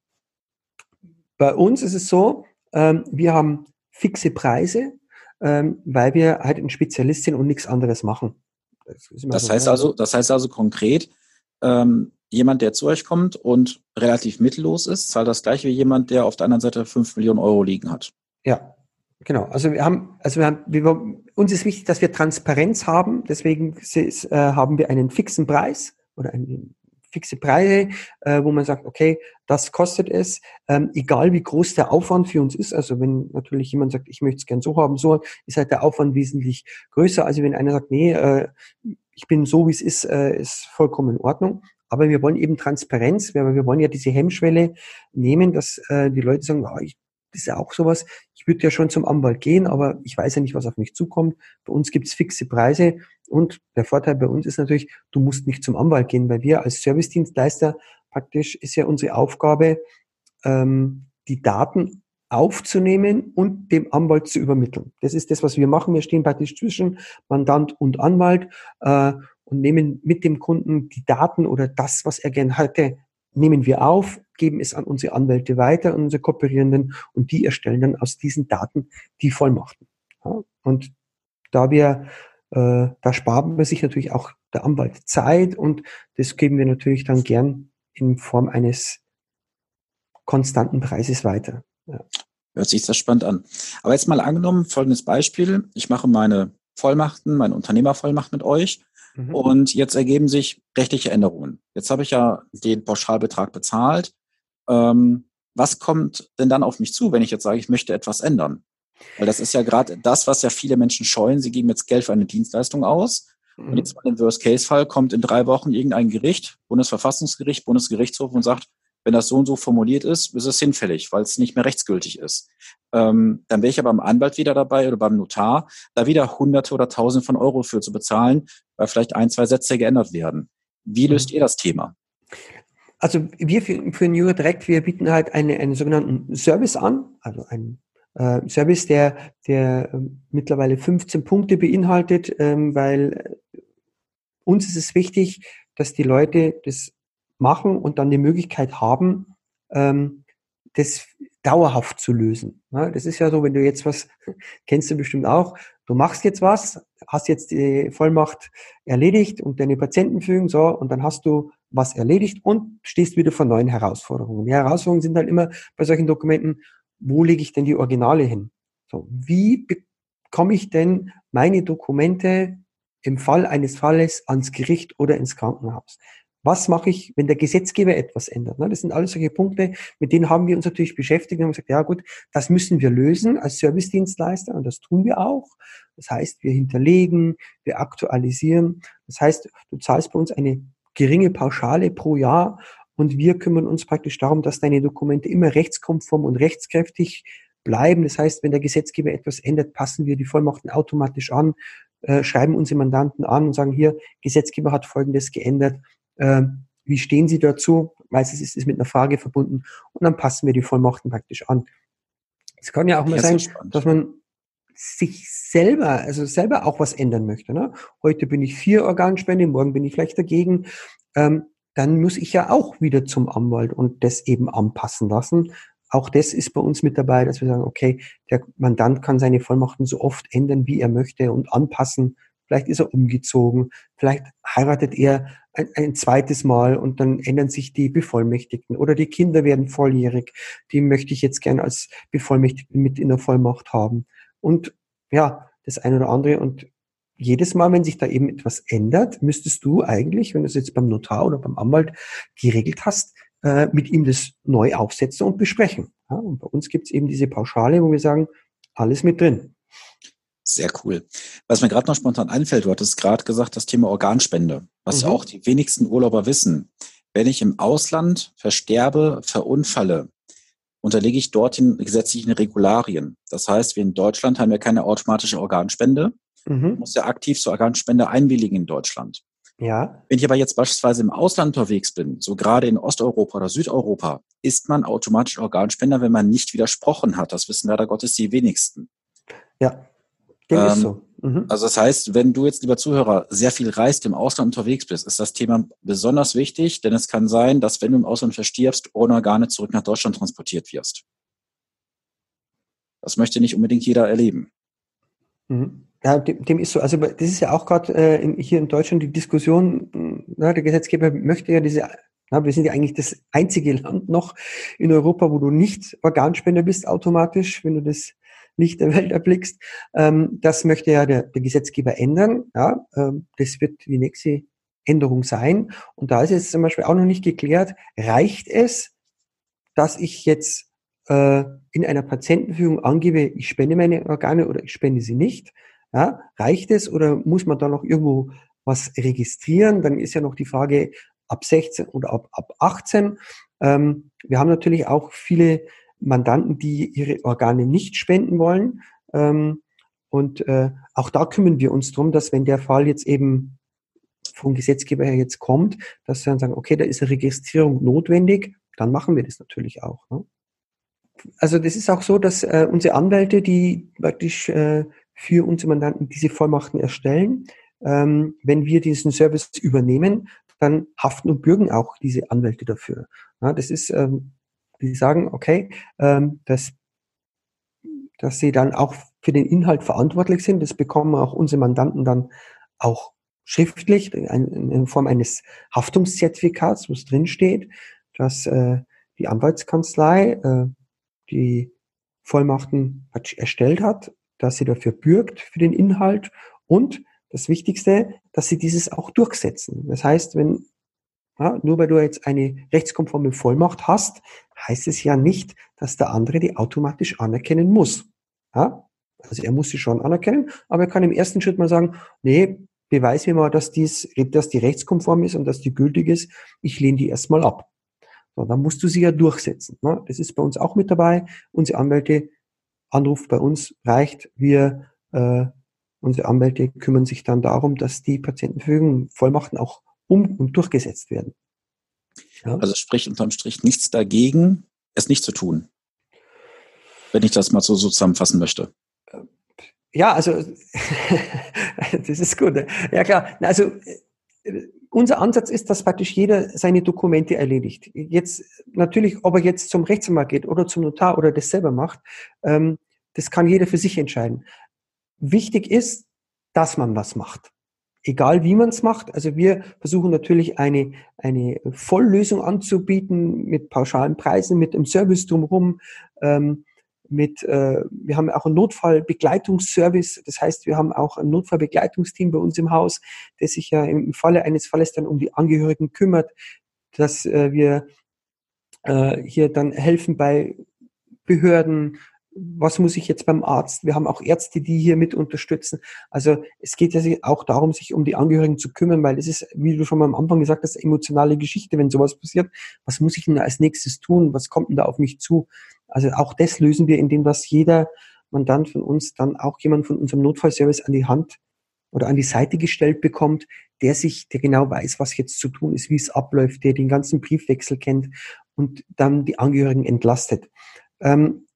Bei uns ist es so, ähm, wir haben fixe Preise. ähm, weil wir halt ein Spezialist sind und nichts anderes machen. Das, das so, heißt also, das heißt also konkret, ähm, jemand, der zu euch kommt und relativ mittellos ist, zahlt das gleiche wie jemand, der auf der anderen Seite 5 Millionen Euro liegen hat. Ja, genau. Also wir haben, also wir haben, wir, uns ist wichtig, dass wir Transparenz haben. Deswegen ist, äh, haben wir einen fixen Preis oder einen fixe Preise, äh, wo man sagt, okay, das kostet es, ähm, egal wie groß der Aufwand für uns ist. Also wenn natürlich jemand sagt, ich möchte es gern so haben, so ist halt der Aufwand wesentlich größer. Also wenn einer sagt, nee, äh, ich bin so, wie es ist, äh, ist vollkommen in Ordnung. Aber wir wollen eben Transparenz, weil wir wollen ja diese Hemmschwelle nehmen, dass äh, die Leute sagen, oh, ich, das ist ja auch sowas, ich würde ja schon zum Anwalt gehen, aber ich weiß ja nicht, was auf mich zukommt. Bei uns gibt's fixe Preise und der Vorteil bei uns ist natürlich, du musst nicht zum Anwalt gehen, weil wir als Servicedienstleister praktisch ist ja unsere Aufgabe, ähm, die Daten aufzunehmen und dem Anwalt zu übermitteln. Das ist das, was wir machen. Wir stehen praktisch zwischen Mandant und Anwalt äh, und nehmen mit dem Kunden die Daten oder das, was er gern hätte, nehmen wir auf, geben es an unsere Anwälte weiter, an unsere Kooperierenden und die erstellen dann aus diesen Daten die Vollmachten. Ja, und da wir, äh, da sparen wir sich natürlich auch der Anwalt Zeit und das geben wir natürlich dann gern in Form eines konstanten Preises weiter. Ja. Hört sich das spannend an. Aber jetzt mal angenommen, folgendes Beispiel. Ich mache meine Vollmachten, meine Unternehmervollmacht mit euch Mhm. Und jetzt ergeben sich rechtliche Änderungen. Jetzt habe ich ja den Pauschalbetrag bezahlt. Ähm, was kommt denn dann auf mich zu, wenn ich jetzt sage, ich möchte etwas ändern? Weil das ist ja gerade das, was ja viele Menschen scheuen. Sie geben jetzt Geld für eine Dienstleistung aus. Mhm. Und jetzt mal im Worst-Case-Fall kommt in drei Wochen irgendein Gericht, Bundesverfassungsgericht, Bundesgerichtshof und sagt, wenn das so und so formuliert ist, ist es hinfällig, weil es nicht mehr rechtsgültig ist. Ähm, dann wäre ich aber beim Anwalt wieder dabei oder beim Notar, da wieder Hunderte oder Tausende von Euro für zu bezahlen, weil vielleicht ein, zwei Sätze geändert werden. Wie löst mhm. ihr das Thema? Also wir für, für New Direct, wir bieten halt eine, einen sogenannten Service an, also einen äh, Service, der, der äh, mittlerweile 15 Punkte beinhaltet, ähm, weil uns ist es wichtig, dass die Leute das machen und dann die Möglichkeit haben, ähm, das dauerhaft zu lösen. Ja, das ist ja so, wenn du jetzt was, <laughs> kennst du bestimmt auch, du machst jetzt was, hast jetzt die Vollmacht erledigt und deine Patienten fügen, so, und dann hast du was erledigt und stehst wieder vor neuen Herausforderungen. Die Herausforderungen sind halt immer bei solchen Dokumenten, wo lege ich denn die Originale hin? So, wie bekomme ich denn meine Dokumente im Fall eines Falles ans Gericht oder ins Krankenhaus? Was mache ich, wenn der Gesetzgeber etwas ändert? Das sind alles solche Punkte, mit denen haben wir uns natürlich beschäftigt und haben gesagt, ja gut, das müssen wir lösen als Servicedienstleister und das tun wir auch. Das heißt, wir hinterlegen, wir aktualisieren. Das heißt, du zahlst bei uns eine geringe Pauschale pro Jahr und wir kümmern uns praktisch darum, dass deine Dokumente immer rechtskonform und rechtskräftig bleiben. Das heißt, wenn der Gesetzgeber etwas ändert, passen wir die Vollmachten automatisch an, äh, schreiben unsere Mandanten an und sagen hier, Gesetzgeber hat Folgendes geändert äh, wie stehen Sie dazu? Meistens ist es mit einer Frage verbunden und dann passen wir die Vollmachten praktisch an. Es kann ja auch mal ja, sein, so dass man sich selber, also selber auch was ändern möchte. Ne? Heute bin ich vier Organspende, morgen bin ich vielleicht dagegen. Ähm, dann muss ich ja auch wieder zum Anwalt und das eben anpassen lassen. Auch das ist bei uns mit dabei, dass wir sagen, okay, der Mandant kann seine Vollmachten so oft ändern, wie er möchte und anpassen, vielleicht ist er umgezogen, vielleicht heiratet er ein, ein, zweites Mal und dann ändern sich die Bevollmächtigten oder die Kinder werden volljährig, die möchte ich jetzt gern als Bevollmächtigten mit in der Vollmacht haben. Und ja, das eine oder andere und jedes Mal, wenn sich da eben etwas ändert, müsstest du eigentlich, wenn du es jetzt beim Notar oder beim Anwalt geregelt hast, äh, mit ihm das neu aufsetzen und besprechen. Und bei uns gibt es eben diese Pauschale, wo wir sagen, alles mit drin. Sehr cool. Was mir gerade noch spontan einfällt, du hattest gerade gesagt, das Thema Organspende, was mhm. ja auch die wenigsten Urlauber wissen. Wenn ich im Ausland versterbe, verunfalle, unterlege ich dort den gesetzlichen Regularien. Das heißt, wir in Deutschland haben ja keine automatische Organspende. Mhm. Muss ja aktiv zur Organspende einwilligen in Deutschland. Ja. Wenn ich aber jetzt beispielsweise im Ausland unterwegs bin, so gerade in Osteuropa oder Südeuropa, ist man automatisch Organspender, wenn man nicht widersprochen hat. Das wissen leider Gottes die wenigsten. Ja. Dem ähm, ist so. Mhm. Also das heißt, wenn du jetzt, lieber Zuhörer, sehr viel reist, im Ausland unterwegs bist, ist das Thema besonders wichtig, denn es kann sein, dass wenn du im Ausland verstirbst, ohne Organe zurück nach Deutschland transportiert wirst. Das möchte nicht unbedingt jeder erleben. Mhm. Ja, dem, dem, ist so. Also das ist ja auch gerade äh, hier in Deutschland die Diskussion. Na, der Gesetzgeber möchte ja diese. Na, wir sind ja eigentlich das einzige Land noch in Europa, wo du nicht Organspender bist automatisch, wenn du das Licht der Welt erblickst. Ähm, das möchte ja der, der Gesetzgeber ändern. Ja, ähm, das wird die nächste Änderung sein. Und da ist jetzt zum Beispiel auch noch nicht geklärt, reicht es, dass ich jetzt äh, in einer Patientenführung angebe, ich spende meine Organe oder ich spende sie nicht? Ja, reicht es oder muss man da noch irgendwo was registrieren? Dann ist ja noch die Frage ab 16 oder ab, ab 18. Ähm, wir haben natürlich auch viele Mandanten, die ihre Organe nicht spenden wollen. Ähm, und äh, auch da kümmern wir uns drum, dass wenn der Fall jetzt eben vom Gesetzgeber her jetzt kommt, dass wir dann sagen, okay, da ist eine Registrierung notwendig, dann machen wir das natürlich auch. Ne? Also das ist auch so, dass äh, unsere Anwälte, die praktisch äh, für unsere Mandanten diese Vollmachten erstellen, ähm, wenn wir diesen Service übernehmen, dann haften und bürgen auch diese Anwälte dafür. Ja, das ist, ähm, die sagen, okay, ähm, dass, dass sie dann auch für den Inhalt verantwortlich sind. Das bekommen auch unsere Mandanten dann auch schriftlich in, Form eines Haftungszertifikats, wo es drin steht, dass äh, die Anwaltskanzlei äh, die Vollmachten erstellt hat, dass sie dafür bürgt für den Inhalt und das Wichtigste, dass sie dieses auch durchsetzen. Das heißt, wenn ja, nur weil du jetzt eine rechtskonforme Vollmacht hast, heißt es ja nicht, dass der andere die automatisch anerkennen muss. Ja? Also er muss sie schon anerkennen, aber er kann im ersten Schritt mal sagen, nee, beweis mir mal, dass, dies, dass die rechtskonform ist und dass die gültig ist. Ich lehne die erstmal ab. So, dann musst du sie ja durchsetzen. Ne? Das ist bei uns auch mit dabei. Unsere Anwälte, Anruf bei uns reicht. Wir, äh, unsere Anwälte kümmern sich dann darum, dass die Patientenverfügung Vollmachten auch um und durchgesetzt werden. Ja? Also sprich unterm Strich nichts dagegen, es nicht zu tun. Wenn ich das mal so, so zusammenfassen möchte. Ja, also <laughs> das ist gut. Ja klar. Also unser Ansatz ist, dass praktisch jeder seine Dokumente erledigt. Jetzt natürlich, ob er jetzt zum Rechtsanwalt geht oder zum Notar oder das selber macht, ähm, das kann jeder für sich entscheiden. Wichtig ist, dass man was macht egal wie man es macht. Also wir versuchen natürlich eine, eine Volllösung anzubieten mit pauschalen Preisen, mit einem Service drumherum. Ähm, mit, äh, wir haben auch einen Notfallbegleitungsservice. Das heißt, wir haben auch ein Notfallbegleitungsteam bei uns im Haus, das sich ja im Falle eines Falles dann um die Angehörigen kümmert, dass äh, wir äh, hier dann helfen bei Behörden, was muss ich jetzt beim Arzt? Wir haben auch Ärzte, die hier mit unterstützen. Also es geht ja auch darum, sich um die Angehörigen zu kümmern, weil es ist, wie du schon mal am Anfang gesagt hast, emotionale Geschichte, wenn sowas passiert. Was muss ich denn als nächstes tun? Was kommt denn da auf mich zu? Also auch das lösen wir, indem dass jeder Mandant von uns dann auch jemand von unserem Notfallservice an die Hand oder an die Seite gestellt bekommt, der sich, der genau weiß, was jetzt zu tun ist, wie es abläuft, der den ganzen Briefwechsel kennt und dann die Angehörigen entlastet. Ähm,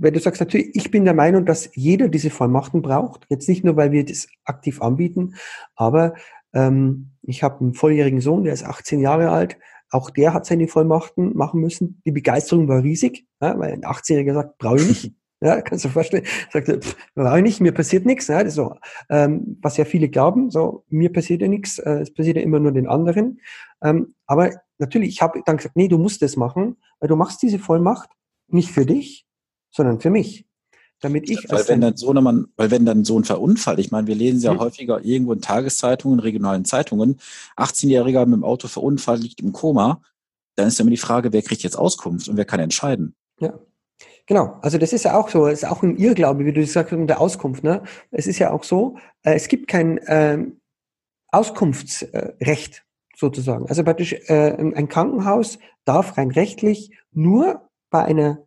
weil du sagst natürlich, ich bin der Meinung, dass jeder diese Vollmachten braucht. Jetzt nicht nur, weil wir das aktiv anbieten, aber ähm, ich habe einen volljährigen Sohn, der ist 18 Jahre alt. Auch der hat seine Vollmachten machen müssen. Die Begeisterung war riesig, ja, weil ein 18-Jähriger sagt, brauche ich nicht. <laughs> Ja, kannst du dir vorstellen, sagt er, brauche ich nicht, mir passiert nichts. Ja, das so, ähm, was ja viele glauben, so, mir passiert ja nichts, äh, es passiert ja immer nur den anderen. Ähm, aber natürlich, ich habe dann gesagt, nee, du musst das machen, weil du machst diese Vollmacht nicht für dich, sondern für mich. Damit ich weil wenn dann so eine, weil wenn dann so ein Verunfall, ich meine, wir lesen ja hm. häufiger irgendwo in Tageszeitungen, regionalen Zeitungen, 18-Jähriger mit dem Auto verunfallt, liegt im Koma, dann ist ja immer die Frage, wer kriegt jetzt Auskunft und wer kann entscheiden? Ja. Genau, also das ist ja auch so, es ist auch ein Irrglaube, wie du gesagt hast, mit der Auskunft. Ne? Es ist ja auch so, äh, es gibt kein äh, Auskunftsrecht sozusagen. Also praktisch äh, ein Krankenhaus darf rein rechtlich nur bei einer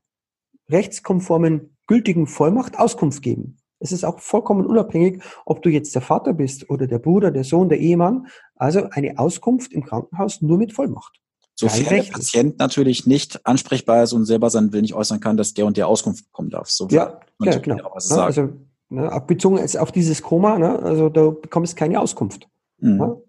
rechtskonformen, gültigen Vollmacht Auskunft geben. Es ist auch vollkommen unabhängig, ob du jetzt der Vater bist oder der Bruder, der Sohn, der Ehemann. Also eine Auskunft im Krankenhaus nur mit Vollmacht. Sofern der Patient natürlich nicht ansprechbar ist und selber seinen Willen nicht äußern kann, dass der und der Auskunft bekommen darf. So ja, ja genau. Ja, also ne, bezogen ist auf dieses Koma, ne, also da bekommst keine Auskunft. Mhm. Ne?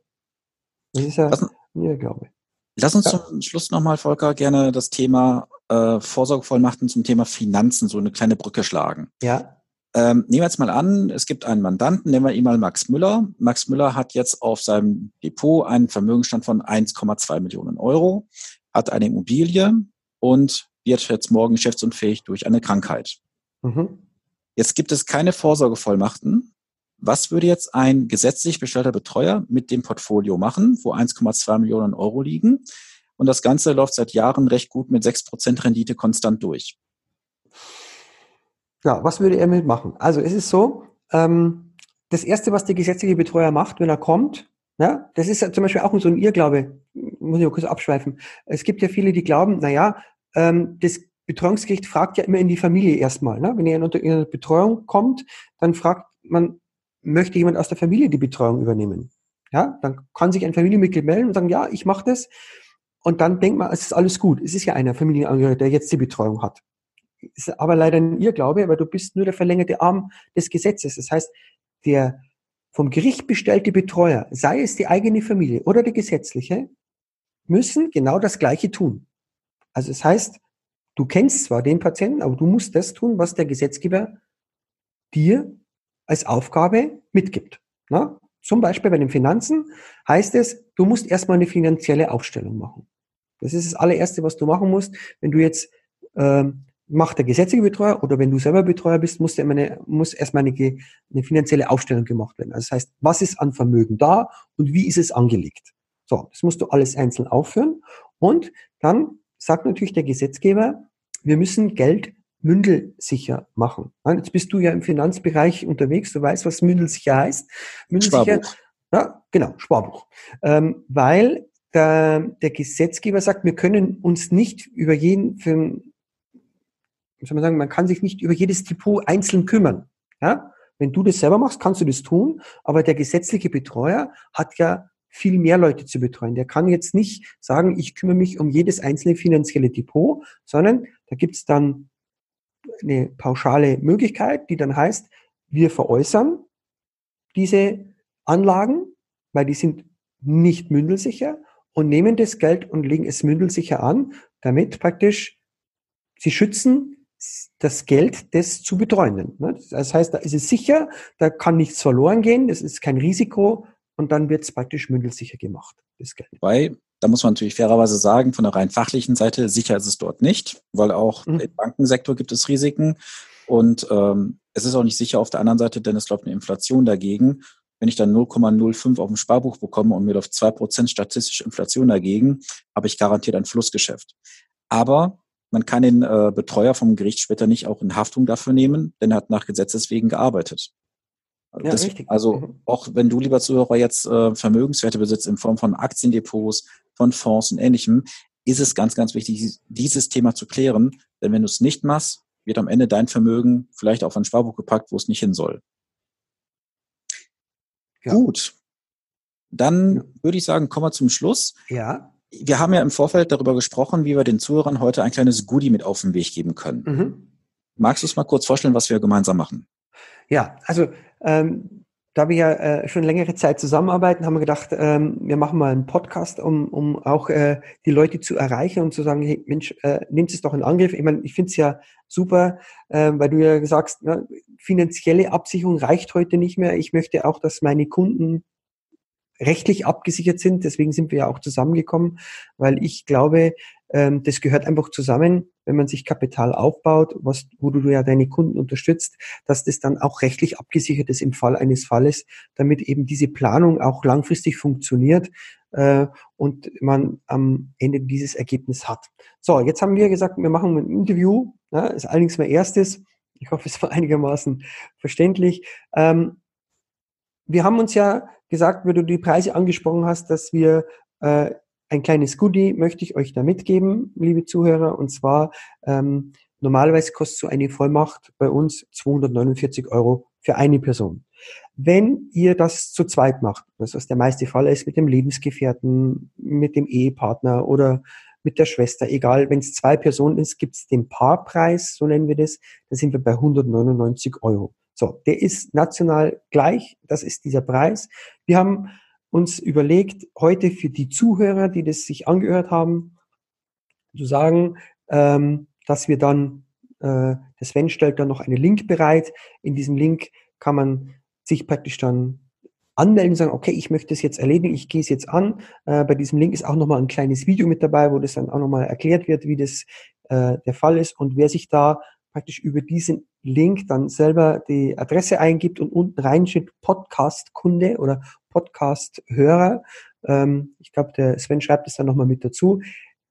Das ist ja, ja glaube ich. Lass uns ja. zum Schluss nochmal, Volker, gerne das Thema äh, Vorsorgevollmachten zum Thema Finanzen so eine kleine Brücke schlagen. Ja. Ähm, nehmen wir jetzt mal an, es gibt einen Mandanten, nennen wir ihn mal Max Müller. Max Müller hat jetzt auf seinem Depot einen Vermögensstand von 1,2 Millionen Euro, hat eine Immobilie und wird jetzt morgen geschäftsunfähig durch eine Krankheit. Mhm. Jetzt gibt es keine Vorsorgevollmachten. Was würde jetzt ein gesetzlich bestellter Betreuer mit dem Portfolio machen, wo 1,2 Millionen Euro liegen? Und das Ganze läuft seit Jahren recht gut mit 6% Rendite konstant durch. Ja, was würde er mitmachen? Also es ist so, ähm, das Erste, was der gesetzliche Betreuer macht, wenn er kommt, ja, das ist ja zum Beispiel auch so ein Irrglaube, muss ich auch kurz abschweifen. Es gibt ja viele, die glauben, naja, ähm, das Betreuungsgericht fragt ja immer in die Familie erstmal. Ne? Wenn ihr unter ihre Betreuung kommt, dann fragt man, möchte jemand aus der Familie die Betreuung übernehmen? Ja, dann kann sich ein Familienmitglied melden und sagen, ja, ich mache das. Und dann denkt man, es ist alles gut. Es ist ja einer Familienangehörige, der jetzt die Betreuung hat. Ist aber leider ein Irrglaube, weil du bist nur der verlängerte Arm des Gesetzes. Das heißt, der vom Gericht bestellte Betreuer, sei es die eigene Familie oder der gesetzliche, müssen genau das Gleiche tun. Also es das heißt, du kennst zwar den Patienten, aber du musst das tun, was der Gesetzgeber dir als Aufgabe mitgibt. Na? Zum Beispiel bei den Finanzen heißt es, du musst erstmal eine finanzielle Aufstellung machen. Das ist das allererste, was du machen musst. Wenn du jetzt ähm, macht der gesetzliche Betreuer oder wenn du selber Betreuer bist, muss, eine, muss erstmal eine, eine finanzielle Aufstellung gemacht werden. Also das heißt, was ist an Vermögen da und wie ist es angelegt? So, das musst du alles einzeln aufführen. Und dann sagt natürlich der Gesetzgeber, wir müssen Geld mündelsicher machen. Jetzt bist du ja im Finanzbereich unterwegs, du weißt, was mündelsicher heißt. Mündelsicher, Sparbuch. Ja, genau, Sparbuch. Ähm, weil der, der Gesetzgeber sagt, wir können uns nicht über jeden, wie soll man sagen, man kann sich nicht über jedes Depot einzeln kümmern. Ja? Wenn du das selber machst, kannst du das tun, aber der gesetzliche Betreuer hat ja viel mehr Leute zu betreuen. Der kann jetzt nicht sagen, ich kümmere mich um jedes einzelne finanzielle Depot, sondern da gibt es dann eine pauschale Möglichkeit, die dann heißt, wir veräußern diese Anlagen, weil die sind nicht mündelsicher und nehmen das Geld und legen es mündelsicher an, damit praktisch sie schützen das Geld des zu Betreuenden. Ne? Das heißt, da ist es sicher, da kann nichts verloren gehen, das ist kein Risiko und dann wird es praktisch mündelsicher gemacht, das Geld. Weil da muss man natürlich fairerweise sagen, von der rein fachlichen Seite, sicher ist es dort nicht, weil auch mhm. im Bankensektor gibt es Risiken. Und ähm, es ist auch nicht sicher auf der anderen Seite, denn es läuft eine Inflation dagegen. Wenn ich dann 0,05 auf dem Sparbuch bekomme und mir läuft 2% statistische Inflation dagegen, habe ich garantiert ein Flussgeschäft. Aber man kann den äh, Betreuer vom Gericht später nicht auch in Haftung dafür nehmen, denn er hat nach Gesetzes wegen gearbeitet. Ja, das, also mhm. auch wenn du, lieber Zuhörer, jetzt äh, Vermögenswerte besitzt in Form von Aktiendepots, von Fonds und ähnlichem, ist es ganz, ganz wichtig, dieses Thema zu klären. Denn wenn du es nicht machst, wird am Ende dein Vermögen vielleicht auf ein Sparbuch gepackt, wo es nicht hin soll. Ja. Gut. Dann würde ich sagen, kommen wir zum Schluss. Ja. Wir haben ja im Vorfeld darüber gesprochen, wie wir den Zuhörern heute ein kleines Goodie mit auf den Weg geben können. Mhm. Magst du es mal kurz vorstellen, was wir gemeinsam machen? Ja, also ähm, da wir ja äh, schon längere Zeit zusammenarbeiten, haben wir gedacht, ähm, wir machen mal einen Podcast, um, um auch äh, die Leute zu erreichen und zu sagen, hey Mensch, äh, nehmt es doch in Angriff. Ich meine, ich finde es ja super, äh, weil du ja sagst, na, finanzielle Absicherung reicht heute nicht mehr. Ich möchte auch, dass meine Kunden rechtlich abgesichert sind. Deswegen sind wir ja auch zusammengekommen, weil ich glaube, ähm, das gehört einfach zusammen, wenn man sich Kapital aufbaut, was, wo du ja deine Kunden unterstützt, dass das dann auch rechtlich abgesichert ist im Fall eines Falles, damit eben diese Planung auch langfristig funktioniert äh, und man am Ende dieses Ergebnis hat. So, jetzt haben wir gesagt, wir machen ein Interview. Ja, ist allerdings mein erstes. Ich hoffe, es war einigermaßen verständlich. Ähm, wir haben uns ja gesagt, wenn du die Preise angesprochen hast, dass wir äh, ein kleines Goodie möchte ich euch da mitgeben, liebe Zuhörer, und zwar ähm, normalerweise kostet so eine Vollmacht bei uns 249 Euro für eine Person. Wenn ihr das zu zweit macht, das was der meiste Fall ist mit dem Lebensgefährten, mit dem Ehepartner oder mit der Schwester, egal, wenn es zwei Personen ist, gibt es den Paarpreis, so nennen wir das, da sind wir bei 199 Euro. So, der ist national gleich, das ist dieser Preis. Wir haben uns überlegt, heute für die Zuhörer, die das sich angehört haben, zu sagen, ähm, dass wir dann Äh, der Sven stellt dann noch einen Link bereit. In diesem Link kann man sich praktisch dann anmelden und sagen, okay, ich möchte es jetzt erledigen, ich gehe es jetzt an. Äh, bei diesem Link ist auch nochmal ein kleines Video mit dabei, wo das dann auch nochmal erklärt wird, wie das äh, der Fall ist. Und wer sich da praktisch über diesen Link dann selber die Adresse eingibt und unten reinsteht Podcast-Kunde oder Podcast-Hörer, ähm, ich glaube, der Sven schreibt es dann nochmal mit dazu,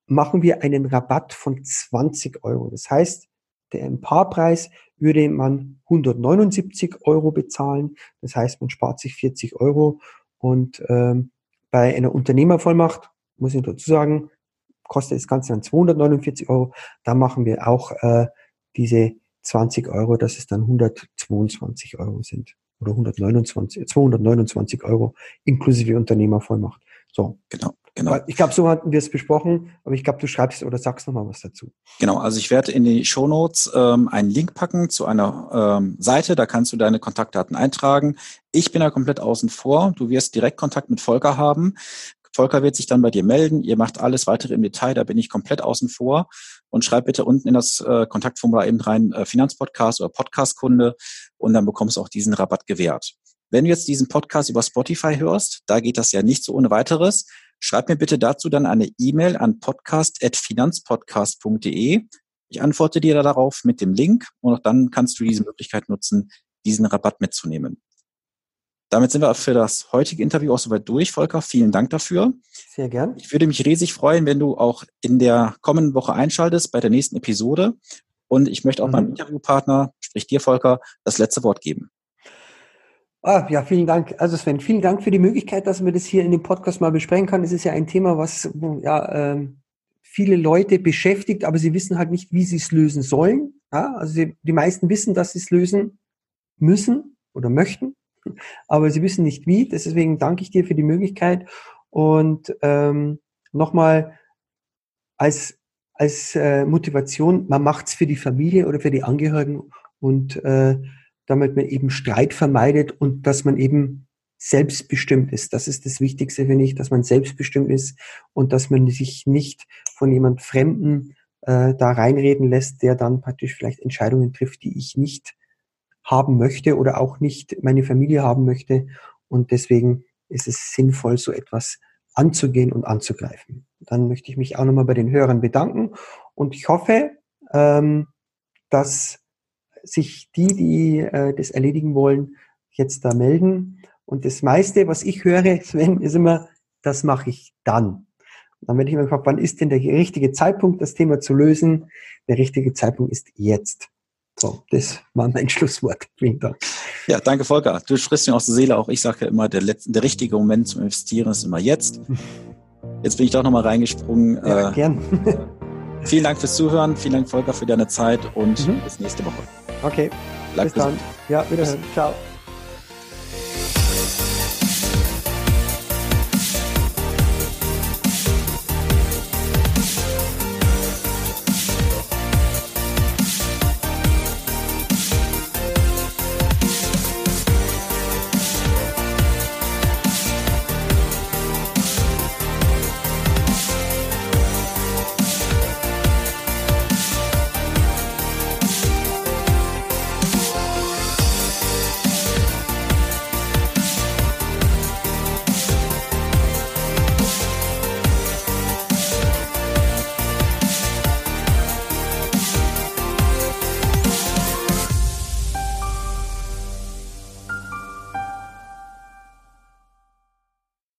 machen wir einen Rabatt von 20 Euro. Das heißt, der Paarpreis würde man 179 Euro bezahlen. Das heißt, man spart sich 40 Euro. Und ähm, bei einer Unternehmervollmacht, muss ich dazu sagen, kostet das Ganze dann 249 Euro. Da machen wir auch äh, diese 20 Euro, dass es dann 122 Euro sind. Oder 129, 229 Euro inklusive Unternehmervollmacht. So. Genau. Genau. Ich glaube, so hatten wir es besprochen, aber ich glaube, du schreibst oder sagst nochmal was dazu. Genau, also ich werde in die Show Notes ähm, einen Link packen zu einer ähm, Seite, da kannst du deine Kontaktdaten eintragen. Ich bin da komplett außen vor. Du wirst direkt Kontakt mit Volker haben. Volker wird sich dann bei dir melden. Ihr macht alles weitere im Detail, da bin ich komplett außen vor. Und schreib bitte unten in das äh, Kontaktformular eben rein äh, Finanzpodcast oder Podcastkunde und dann bekommst du auch diesen Rabatt gewährt. Wenn du jetzt diesen Podcast über Spotify hörst, da geht das ja nicht so ohne weiteres. Schreib mir bitte dazu dann eine E-Mail an podcast.finanzpodcast.de. Ich antworte dir darauf mit dem Link und auch dann kannst du diese Möglichkeit nutzen, diesen Rabatt mitzunehmen. Damit sind wir für das heutige Interview auch soweit durch. Volker, vielen Dank dafür. Sehr gern. Ich würde mich riesig freuen, wenn du auch in der kommenden Woche einschaltest bei der nächsten Episode. Und ich möchte auch mhm. meinem Interviewpartner, sprich dir, Volker, das letzte Wort geben. Ah, ja, vielen Dank. Also Sven, vielen Dank für die Möglichkeit, dass wir das hier in dem Podcast mal besprechen können. Es ist ja ein Thema, was ja, ähm, viele Leute beschäftigt, aber sie wissen halt nicht, wie sie es lösen sollen. Ja, also sie, die meisten wissen, dass sie es lösen müssen oder möchten, aber sie wissen nicht wie. Deswegen danke ich dir für die Möglichkeit. Und ähm, nochmal als, als äh, Motivation, man macht es für die Familie oder für die Angehörigen und äh, damit man eben Streit vermeidet und dass man eben selbstbestimmt ist. Das ist das Wichtigste, finde ich, dass man selbstbestimmt ist und dass man sich nicht von jemand Fremden äh, da reinreden lässt, der dann praktisch vielleicht Entscheidungen trifft, die ich nicht haben möchte oder auch nicht meine Familie haben möchte. Und deswegen ist es sinnvoll, so etwas anzugehen und anzugreifen. Dann möchte ich mich auch nochmal bei den Hörern bedanken und ich hoffe, ähm, dass sich die, die äh, das erledigen wollen, jetzt da melden. Und das meiste, was ich höre, <laughs> Sven, ist immer, das mache ich dann. Dann werde ich immer gefragt, wann ist denn der richtige Zeitpunkt, das Thema zu lösen? Der richtige Zeitpunkt ist jetzt. So, das war mein <laughs> Schlusswort. Vielen Dank. Ja, danke Volker. Du sprichst mir aus der Seele. Auch ich sage ja immer, der, letzte, der richtige Moment zum Investieren ist immer jetzt. <laughs> Jetzt bin ich doch nochmal reingesprungen. Ja, äh, gern. <laughs> vielen Dank fürs Zuhören. Vielen Dank, Volker, für deine Zeit und mhm. bis nächste Woche. Okay. Bleib Bis gesund. dann. Ja, wiederhören. Ciao.